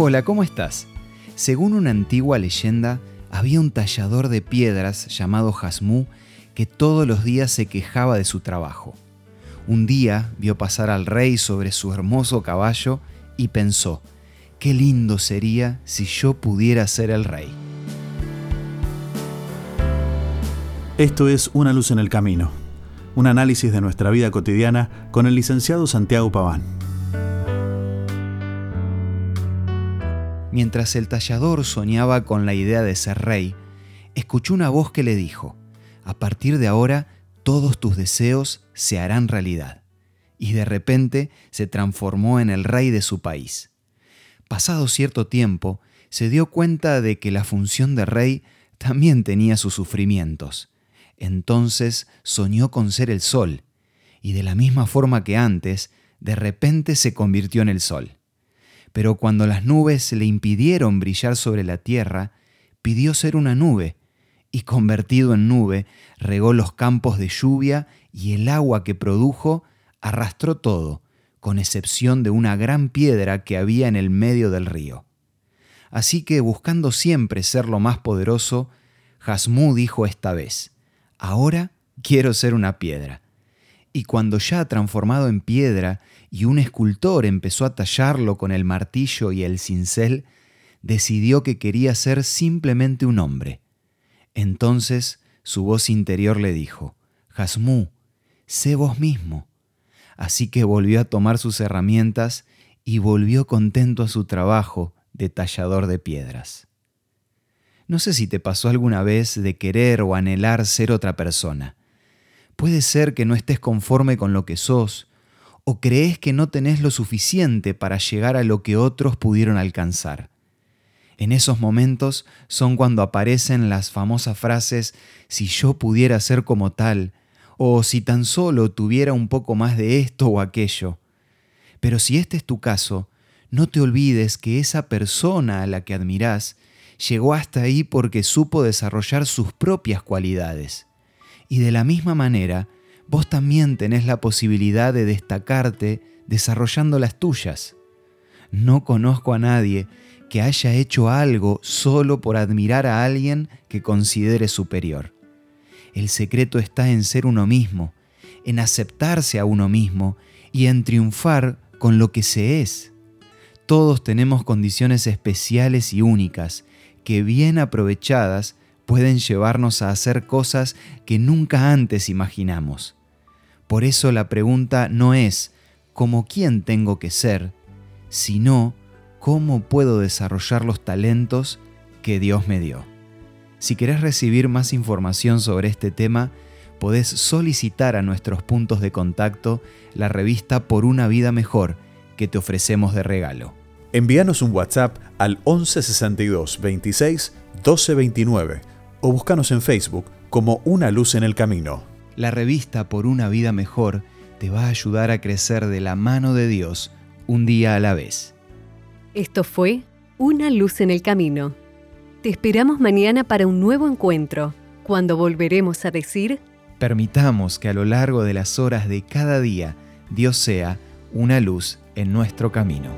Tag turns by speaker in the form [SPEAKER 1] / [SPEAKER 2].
[SPEAKER 1] Hola, ¿cómo estás? Según una antigua leyenda, había un tallador de piedras llamado Jasmú que todos los días se quejaba de su trabajo. Un día vio pasar al rey sobre su hermoso caballo y pensó, qué lindo sería si yo pudiera ser el rey.
[SPEAKER 2] Esto es Una luz en el camino, un análisis de nuestra vida cotidiana con el licenciado Santiago Paván.
[SPEAKER 1] Mientras el tallador soñaba con la idea de ser rey, escuchó una voz que le dijo, a partir de ahora todos tus deseos se harán realidad. Y de repente se transformó en el rey de su país. Pasado cierto tiempo, se dio cuenta de que la función de rey también tenía sus sufrimientos. Entonces soñó con ser el sol, y de la misma forma que antes, de repente se convirtió en el sol. Pero cuando las nubes le impidieron brillar sobre la tierra, pidió ser una nube, y convertido en nube, regó los campos de lluvia y el agua que produjo arrastró todo, con excepción de una gran piedra que había en el medio del río. Así que, buscando siempre ser lo más poderoso, Jasmú dijo esta vez, Ahora quiero ser una piedra. Y cuando ya transformado en piedra y un escultor empezó a tallarlo con el martillo y el cincel, decidió que quería ser simplemente un hombre entonces su voz interior le dijo, Jasmú, sé vos mismo. Así que volvió a tomar sus herramientas y volvió contento a su trabajo de tallador de piedras. No sé si te pasó alguna vez de querer o anhelar ser otra persona. Puede ser que no estés conforme con lo que sos, o crees que no tenés lo suficiente para llegar a lo que otros pudieron alcanzar. En esos momentos son cuando aparecen las famosas frases si yo pudiera ser como tal, o si tan solo tuviera un poco más de esto o aquello. Pero si este es tu caso, no te olvides que esa persona a la que admirás llegó hasta ahí porque supo desarrollar sus propias cualidades. Y de la misma manera, vos también tenés la posibilidad de destacarte desarrollando las tuyas. No conozco a nadie que haya hecho algo solo por admirar a alguien que considere superior. El secreto está en ser uno mismo, en aceptarse a uno mismo y en triunfar con lo que se es. Todos tenemos condiciones especiales y únicas que bien aprovechadas pueden llevarnos a hacer cosas que nunca antes imaginamos. Por eso la pregunta no es ¿cómo quién tengo que ser?, sino cómo puedo desarrollar los talentos que Dios me dio. Si querés recibir más información sobre este tema, podés solicitar a nuestros puntos de contacto la revista Por una vida mejor que te ofrecemos de regalo.
[SPEAKER 2] Envíanos un WhatsApp al 1162 26 1229 o búscanos en Facebook como Una Luz en el Camino.
[SPEAKER 1] La revista Por una vida mejor te va a ayudar a crecer de la mano de Dios un día a la vez.
[SPEAKER 3] Esto fue Una luz en el camino. Te esperamos mañana para un nuevo encuentro, cuando volveremos a decir...
[SPEAKER 1] Permitamos que a lo largo de las horas de cada día Dios sea una luz en nuestro camino.